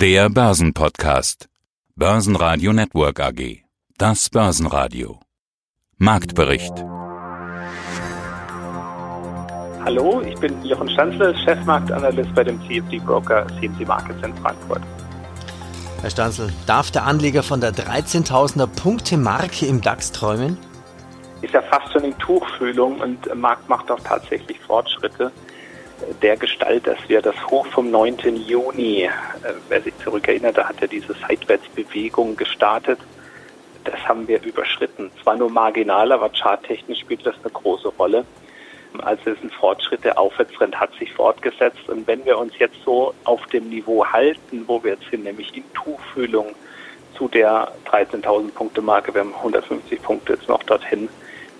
Der Börsenpodcast. Börsenradio Network AG. Das Börsenradio. Marktbericht. Hallo, ich bin Jochen Stanzle, Chefmarktanalyst bei dem CFD Broker CMC Markets in Frankfurt. Herr Stanzl, darf der Anleger von der 13.000er Punkte Marke im DAX träumen? Ist ja fast schon in Tuchfühlung und der Markt macht auch tatsächlich Fortschritte der Gestalt, dass wir das Hoch vom 9. Juni, äh, wer sich zurückerinnert, da hat er diese Seitwärtsbewegung gestartet. Das haben wir überschritten. Zwar nur marginal, aber charttechnisch spielt das eine große Rolle. Also ist ein Fortschritt, der Aufwärtstrend hat sich fortgesetzt. Und wenn wir uns jetzt so auf dem Niveau halten, wo wir jetzt sind, nämlich in Tuchfühlung zu der 13.000 Punkte Marke, wir haben 150 Punkte jetzt noch dorthin,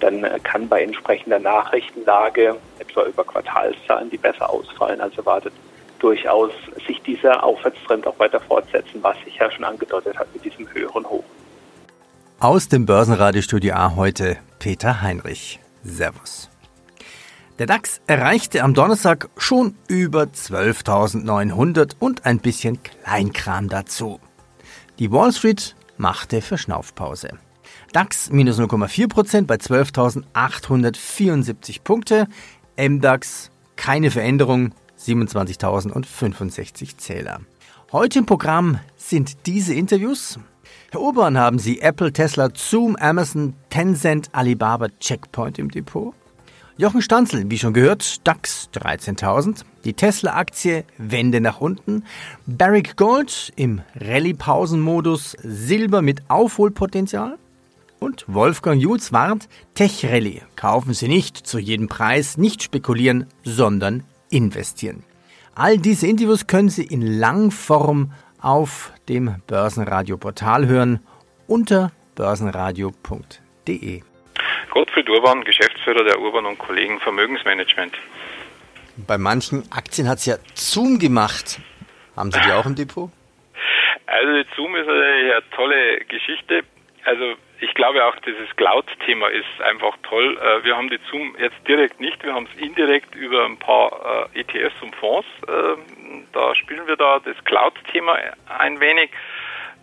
dann kann bei entsprechender Nachrichtenlage, etwa über Quartalszahlen, die besser ausfallen als erwartet, durchaus sich dieser Aufwärtstrend auch weiter fortsetzen, was sich ja schon angedeutet hat mit diesem höheren Hoch. Aus dem Börsenradiostudio A heute Peter Heinrich. Servus. Der DAX erreichte am Donnerstag schon über 12.900 und ein bisschen Kleinkram dazu. Die Wall Street machte Verschnaufpause. DAX minus 0,4% bei 12.874 Punkte. MDAX keine Veränderung, 27.065 Zähler. Heute im Programm sind diese Interviews. Herr Obern, haben Sie Apple, Tesla, Zoom, Amazon, Tencent, Alibaba, Checkpoint im Depot? Jochen Stanzel, wie schon gehört, DAX 13.000. Die Tesla-Aktie Wende nach unten. Barrick Gold im Rallye-Pausenmodus Silber mit Aufholpotenzial. Und Wolfgang Jutz warnt, Tech Rally. Kaufen Sie nicht zu jedem Preis, nicht spekulieren, sondern investieren. All diese Interviews können Sie in Langform auf dem Börsenradio-Portal hören unter börsenradio.de. Gottfried Urban, Geschäftsführer der Urban und Kollegen Vermögensmanagement. Bei manchen Aktien hat es ja Zoom gemacht. Haben Sie die auch im Depot? Also Zoom ist eine tolle Geschichte. Also ich glaube auch, dieses Cloud-Thema ist einfach toll. Äh, wir haben die Zoom jetzt direkt nicht, wir haben es indirekt über ein paar äh, ETFs und Fonds. Ähm, da spielen wir da das Cloud-Thema ein wenig.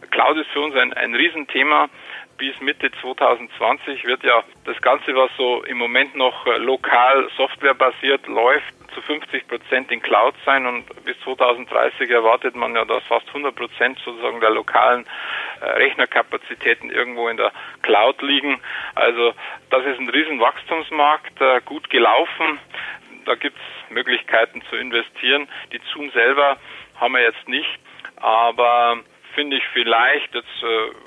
Cloud ist für uns ein, ein Riesenthema. Bis Mitte 2020 wird ja das Ganze, was so im Moment noch äh, lokal softwarebasiert läuft, zu 50 Prozent in Cloud sein und bis 2030 erwartet man ja, dass fast 100 Prozent sozusagen der lokalen äh, Rechnerkapazitäten irgendwo in der Cloud liegen. Also das ist ein riesen Wachstumsmarkt, äh, gut gelaufen. Da gibt es Möglichkeiten zu investieren. Die Zoom selber haben wir jetzt nicht, aber finde ich vielleicht jetzt äh,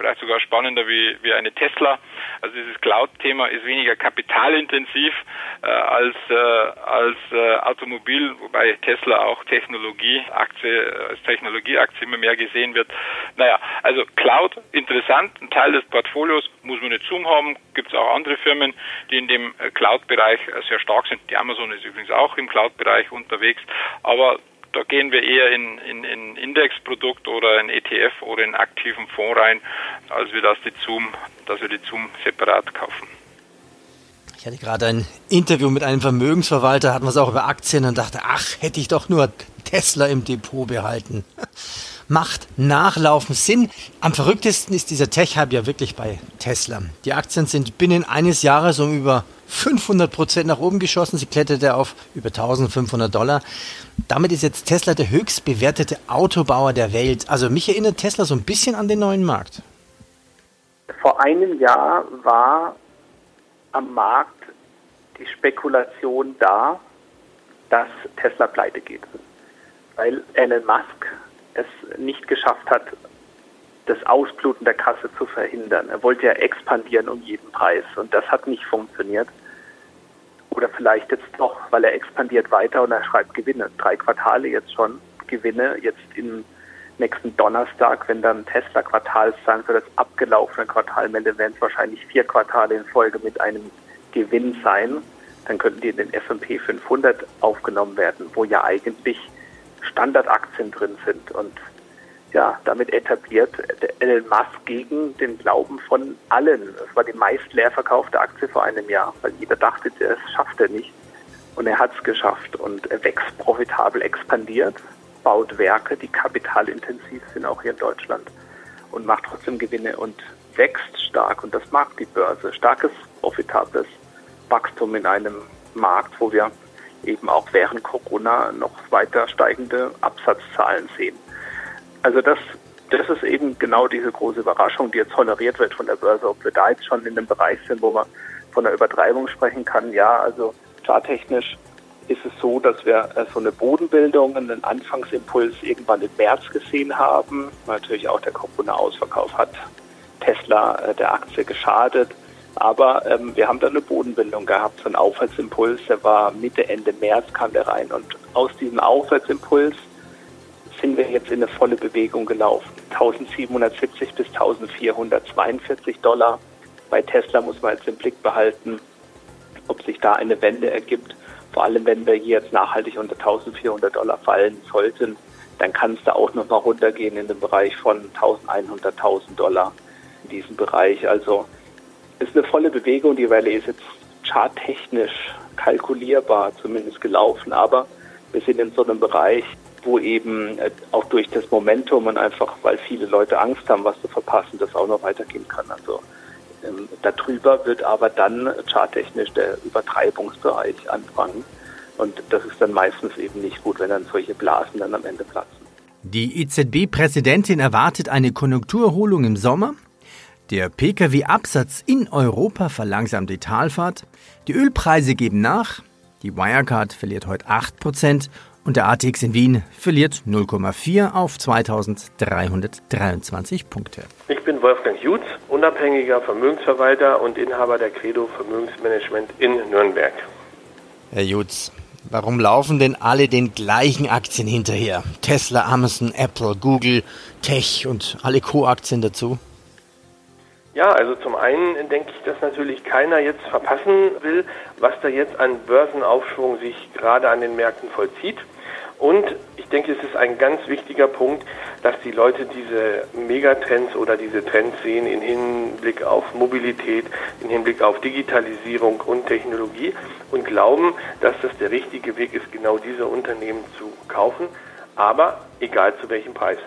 vielleicht sogar spannender wie, wie eine Tesla. Also dieses Cloud-Thema ist weniger kapitalintensiv äh, als, äh, als äh, Automobil, wobei Tesla auch Technologieaktie, äh, als Technologieaktie immer mehr gesehen wird. Naja, also Cloud interessant, ein Teil des Portfolios muss man nicht Zoom haben, gibt es auch andere Firmen, die in dem äh, Cloud-Bereich äh, sehr stark sind. Die Amazon ist übrigens auch im Cloud-Bereich unterwegs, aber da gehen wir eher in, in, in Indexprodukt oder in ETF oder in aktiven Fonds rein, als wir das die Zoom, dass wir die Zoom separat kaufen. Ich hatte gerade ein Interview mit einem Vermögensverwalter, hatten wir es auch über Aktien und dachte, ach, hätte ich doch nur Tesla im Depot behalten. Macht Nachlaufen Sinn? Am verrücktesten ist dieser Tech-Hype ja wirklich bei Tesla. Die Aktien sind binnen eines Jahres um über 500 Prozent nach oben geschossen. Sie kletterte auf über 1500 Dollar. Damit ist jetzt Tesla der höchst bewertete Autobauer der Welt. Also mich erinnert Tesla so ein bisschen an den neuen Markt. Vor einem Jahr war am Markt die Spekulation da, dass Tesla pleite geht. Weil Elon Musk es nicht geschafft hat, das Ausbluten der Kasse zu verhindern. Er wollte ja expandieren um jeden Preis und das hat nicht funktioniert. Oder vielleicht jetzt doch, weil er expandiert weiter und er schreibt Gewinne. Drei Quartale jetzt schon Gewinne. Jetzt im nächsten Donnerstag, wenn dann Tesla Quartalszahlen für das abgelaufene Quartal meldet, werden es wahrscheinlich vier Quartale in Folge mit einem Gewinn sein. Dann könnten die in den S&P 500 aufgenommen werden, wo ja eigentlich Standardaktien drin sind. Und ja, damit etabliert Elon Musk gegen den Glauben von allen. Es war die meist leer verkaufte Aktie vor einem Jahr, weil jeder dachte, das schafft er nicht. Und er hat es geschafft und er wächst profitabel, expandiert baut Werke, die kapitalintensiv sind, auch hier in Deutschland und macht trotzdem Gewinne und wächst stark und das mag die Börse. Starkes, profitables Wachstum in einem Markt, wo wir eben auch während Corona noch weiter steigende Absatzzahlen sehen. Also das, das ist eben genau diese große Überraschung, die jetzt honoriert wird von der Börse. Ob wir da jetzt schon in einem Bereich sind, wo man von der Übertreibung sprechen kann, ja, also charttechnisch ist es so, dass wir äh, so eine Bodenbildung, einen Anfangsimpuls irgendwann im März gesehen haben. Natürlich auch der Corona-Ausverkauf hat Tesla äh, der Aktie geschadet. Aber ähm, wir haben da eine Bodenbildung gehabt, so einen Aufwärtsimpuls, der war Mitte, Ende März kam der rein. Und aus diesem Aufwärtsimpuls sind wir jetzt in eine volle Bewegung gelaufen. 1770 bis 1442 Dollar. Bei Tesla muss man jetzt im Blick behalten, ob sich da eine Wende ergibt. Vor allem, wenn wir hier jetzt nachhaltig unter 1400 Dollar fallen sollten, dann kann es da auch nochmal runtergehen in den Bereich von 1100, 1000 Dollar in diesem Bereich. Also ist eine volle Bewegung. Die Rallye ist jetzt charttechnisch kalkulierbar zumindest gelaufen, aber wir sind in so einem Bereich, wo eben äh, auch durch das Momentum und einfach, weil viele Leute Angst haben, was zu verpassen, das auch noch weitergehen kann. Also ähm, darüber wird aber dann charttechnisch der Übertreibungsbereich anfangen. Und das ist dann meistens eben nicht gut, wenn dann solche Blasen dann am Ende platzen. Die EZB-Präsidentin erwartet eine Konjunkturerholung im Sommer. Der Pkw-Absatz in Europa verlangsamt die Talfahrt. Die Ölpreise geben nach. Die Wirecard verliert heute 8% und der ATX in Wien verliert 0,4 auf 2323 Punkte. Ich bin Wolfgang Jutz, unabhängiger Vermögensverwalter und Inhaber der Credo Vermögensmanagement in Nürnberg. Herr Jutz, warum laufen denn alle den gleichen Aktien hinterher? Tesla, Amazon, Apple, Google, Tech und alle Co-Aktien dazu? Ja, also zum einen denke ich, dass natürlich keiner jetzt verpassen will, was da jetzt an Börsenaufschwung sich gerade an den Märkten vollzieht. Und ich denke, es ist ein ganz wichtiger Punkt, dass die Leute diese Megatrends oder diese Trends sehen im Hinblick auf Mobilität, im Hinblick auf Digitalisierung und Technologie und glauben, dass das der richtige Weg ist, genau diese Unternehmen zu kaufen, aber egal zu welchem Preis.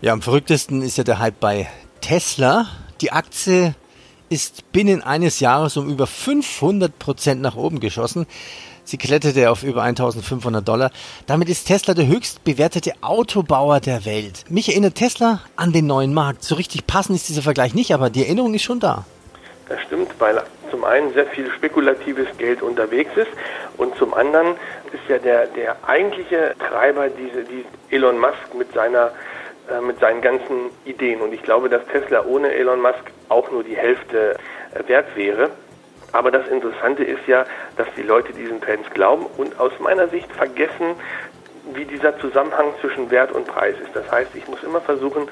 Ja, am verrücktesten ist ja der Hype bei Tesla. Die Aktie ist binnen eines Jahres um über 500 Prozent nach oben geschossen. Sie kletterte auf über 1500 Dollar. Damit ist Tesla der höchst bewertete Autobauer der Welt. Mich erinnert Tesla an den neuen Markt. So richtig passend ist dieser Vergleich nicht, aber die Erinnerung ist schon da. Das stimmt, weil zum einen sehr viel spekulatives Geld unterwegs ist und zum anderen ist ja der, der eigentliche Treiber diese, die Elon Musk mit seiner äh, mit seinen ganzen Ideen. Und ich glaube, dass Tesla ohne Elon Musk auch nur die Hälfte äh, wert wäre. Aber das Interessante ist ja, dass die Leute diesen Trends glauben und aus meiner Sicht vergessen, wie dieser Zusammenhang zwischen Wert und Preis ist. Das heißt, ich muss immer versuchen,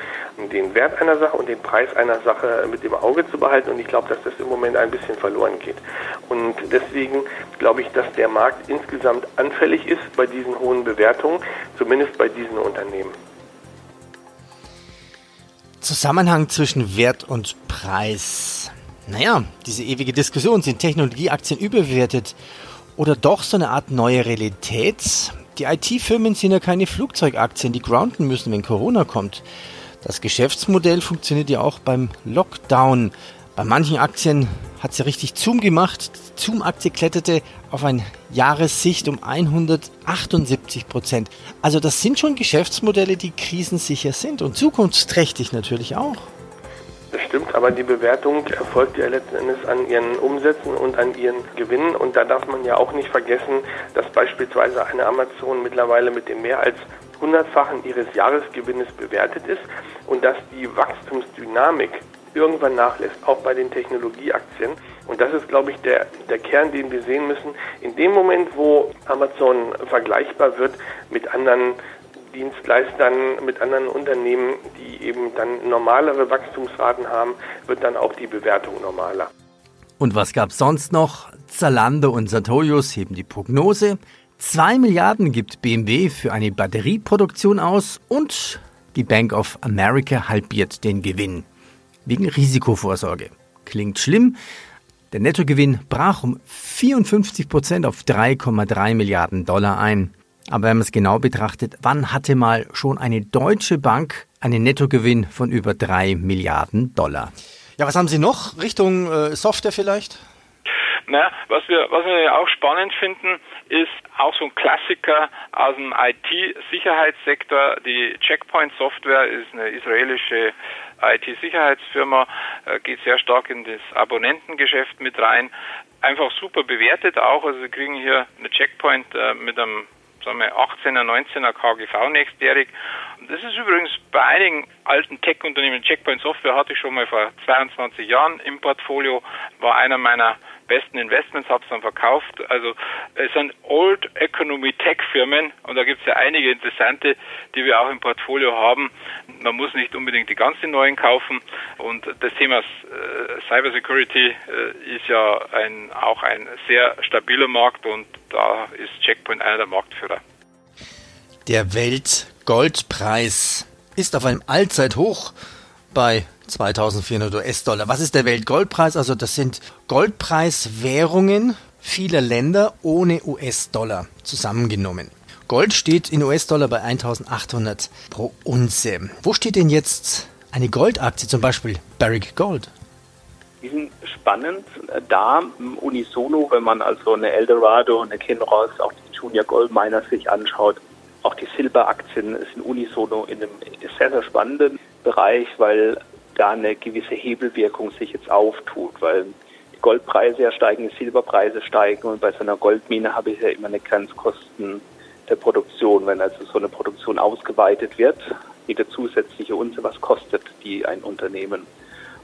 den Wert einer Sache und den Preis einer Sache mit dem Auge zu behalten. Und ich glaube, dass das im Moment ein bisschen verloren geht. Und deswegen glaube ich, dass der Markt insgesamt anfällig ist bei diesen hohen Bewertungen, zumindest bei diesen Unternehmen. Zusammenhang zwischen Wert und Preis. Naja, diese ewige Diskussion, sind Technologieaktien überbewertet oder doch so eine Art neue Realität? Die IT-Firmen sind ja keine Flugzeugaktien, die grounden müssen, wenn Corona kommt. Das Geschäftsmodell funktioniert ja auch beim Lockdown. Bei manchen Aktien hat sie richtig Zoom gemacht. Die Zoom-Aktie kletterte auf ein Jahressicht um 178 Prozent. Also das sind schon Geschäftsmodelle, die krisensicher sind und zukunftsträchtig natürlich auch. Das stimmt, aber die Bewertung erfolgt ja letzten Endes an ihren Umsätzen und an ihren Gewinnen. Und da darf man ja auch nicht vergessen, dass beispielsweise eine Amazon mittlerweile mit dem mehr als hundertfachen ihres Jahresgewinnes bewertet ist und dass die Wachstumsdynamik irgendwann nachlässt, auch bei den Technologieaktien. Und das ist, glaube ich, der, der Kern, den wir sehen müssen. In dem Moment, wo Amazon vergleichbar wird mit anderen Dienstleistern, mit anderen Unternehmen, die eben dann normalere Wachstumsraten haben, wird dann auch die Bewertung normaler. Und was gab es sonst noch? Zalando und Sartorius heben die Prognose. 2 Milliarden gibt BMW für eine Batterieproduktion aus und die Bank of America halbiert den Gewinn. Wegen Risikovorsorge. Klingt schlimm. Der Nettogewinn brach um 54 Prozent auf 3,3 Milliarden Dollar ein. Aber wenn man es genau betrachtet, wann hatte mal schon eine deutsche Bank einen Nettogewinn von über drei Milliarden Dollar? Ja, was haben Sie noch? Richtung äh, Software vielleicht? Naja, was wir, was wir auch spannend finden, ist auch so ein Klassiker aus dem IT-Sicherheitssektor. Die Checkpoint Software ist eine israelische IT-Sicherheitsfirma, äh, geht sehr stark in das Abonnentengeschäft mit rein. Einfach super bewertet auch. Also Sie kriegen hier eine Checkpoint äh, mit einem sagen wir 18er, 19er KGV nächstjährig. Das ist übrigens bei einigen alten Tech-Unternehmen, Checkpoint Software hatte ich schon mal vor 22 Jahren im Portfolio, war einer meiner besten Investments, habe es dann verkauft. Also es sind Old Economy Tech Firmen und da gibt es ja einige interessante, die wir auch im Portfolio haben. Man muss nicht unbedingt die ganzen neuen kaufen und das Thema äh, Cyber Security äh, ist ja ein, auch ein sehr stabiler Markt und da ist Checkpoint einer der Marktführer. Der Weltgoldpreis ist auf einem Allzeithoch bei 2400 US-Dollar. Was ist der Weltgoldpreis? Also das sind Goldpreiswährungen vieler Länder ohne US-Dollar zusammengenommen. Gold steht in US-Dollar bei 1800 pro Unze. Wo steht denn jetzt eine Goldaktie, zum Beispiel Barrick Gold? Die sind spannend da unisono, wenn man also eine Eldorado, eine Kinross, auch die Junior Gold Miners sich anschaut. Auch die Silberaktien sind unisono in einem sehr, sehr spannenden Bereich, weil da eine gewisse Hebelwirkung sich jetzt auftut, weil die Goldpreise ja steigen, die Silberpreise steigen und bei so einer Goldmine habe ich ja immer eine Grenzkosten der Produktion. Wenn also so eine Produktion ausgeweitet wird, jede zusätzliche Unze, was kostet die ein Unternehmen?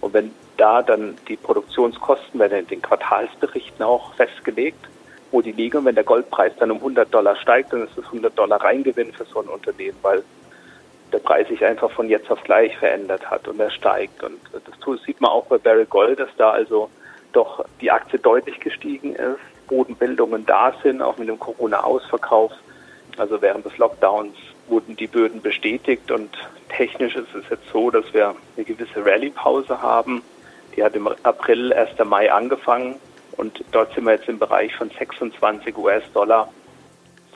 Und wenn da dann die Produktionskosten werden in den Quartalsberichten auch festgelegt, wo die liegen, und wenn der Goldpreis dann um 100 Dollar steigt, dann ist das 100 Dollar Reingewinn für so ein Unternehmen, weil der Preis sich einfach von jetzt auf gleich verändert hat und er steigt. Und das sieht man auch bei Barry Gold, dass da also doch die Aktie deutlich gestiegen ist, Bodenbildungen da sind, auch mit dem Corona-Ausverkauf. Also während des Lockdowns wurden die Böden bestätigt und technisch ist es jetzt so, dass wir eine gewisse Rallye-Pause haben. Die hat im April, 1. Mai angefangen und dort sind wir jetzt im Bereich von 26 US-Dollar.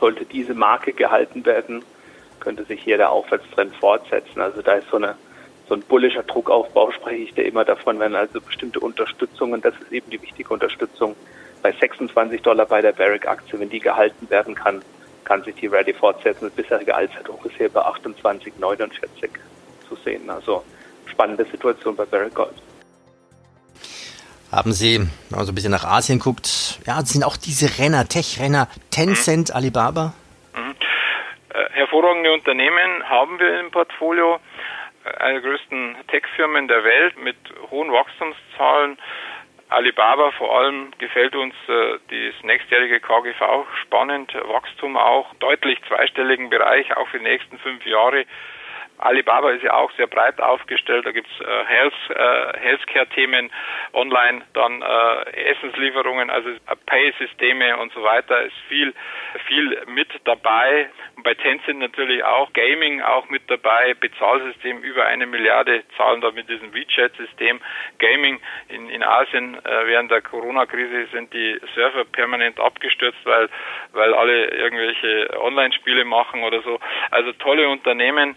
Sollte diese Marke gehalten werden, könnte sich hier der Aufwärtstrend fortsetzen. Also da ist so eine so ein bullischer Druckaufbau spreche ich da immer davon, wenn also bestimmte Unterstützungen, das ist eben die wichtige Unterstützung bei 26 Dollar bei der Barrick-Aktie, wenn die gehalten werden kann, kann sich die Rallye fortsetzen. Das bisherige Allzeithoch ist hier bei 28,49 zu sehen. Also spannende Situation bei Barrick Gold. Haben Sie, wenn man so ein bisschen nach Asien guckt, ja, sind auch diese Renner, Tech-Renner, Tencent, Alibaba? Hervorragende Unternehmen haben wir im Portfolio. Eine der größten Tech-Firmen der Welt mit hohen Wachstumszahlen. Alibaba vor allem gefällt uns äh, das nächstjährige KGV spannend, Wachstum auch deutlich zweistelligen Bereich, auch für die nächsten fünf Jahre. Alibaba ist ja auch sehr breit aufgestellt. Da gibt's äh, Health, äh, Healthcare-Themen online, dann äh, Essenslieferungen, also Pay-Systeme und so weiter. Ist viel, viel mit dabei. Und bei Tencent natürlich auch Gaming auch mit dabei. Bezahlsystem über eine Milliarde zahlen da mit diesem WeChat-System. Gaming in, in Asien äh, während der Corona-Krise sind die Server permanent abgestürzt, weil, weil alle irgendwelche Online-Spiele machen oder so. Also tolle Unternehmen.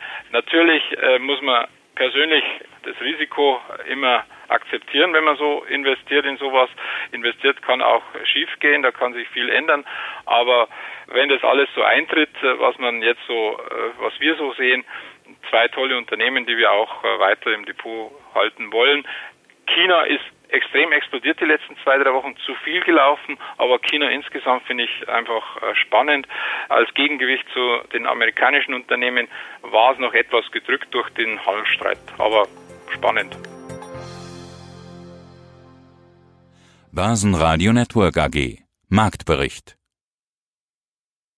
Natürlich äh, muss man persönlich das Risiko immer akzeptieren, wenn man so investiert in sowas. Investiert kann auch schief gehen, da kann sich viel ändern. Aber wenn das alles so eintritt, äh, was man jetzt so, äh, was wir so sehen, zwei tolle Unternehmen, die wir auch äh, weiter im Depot halten wollen. China ist extrem explodiert die letzten zwei, drei Wochen, zu viel gelaufen, aber China insgesamt finde ich einfach äh, spannend. Als Gegengewicht zu den amerikanischen Unternehmen war es noch etwas gedrückt durch den Handelsstreit, aber spannend. Börsenradio Network AG Marktbericht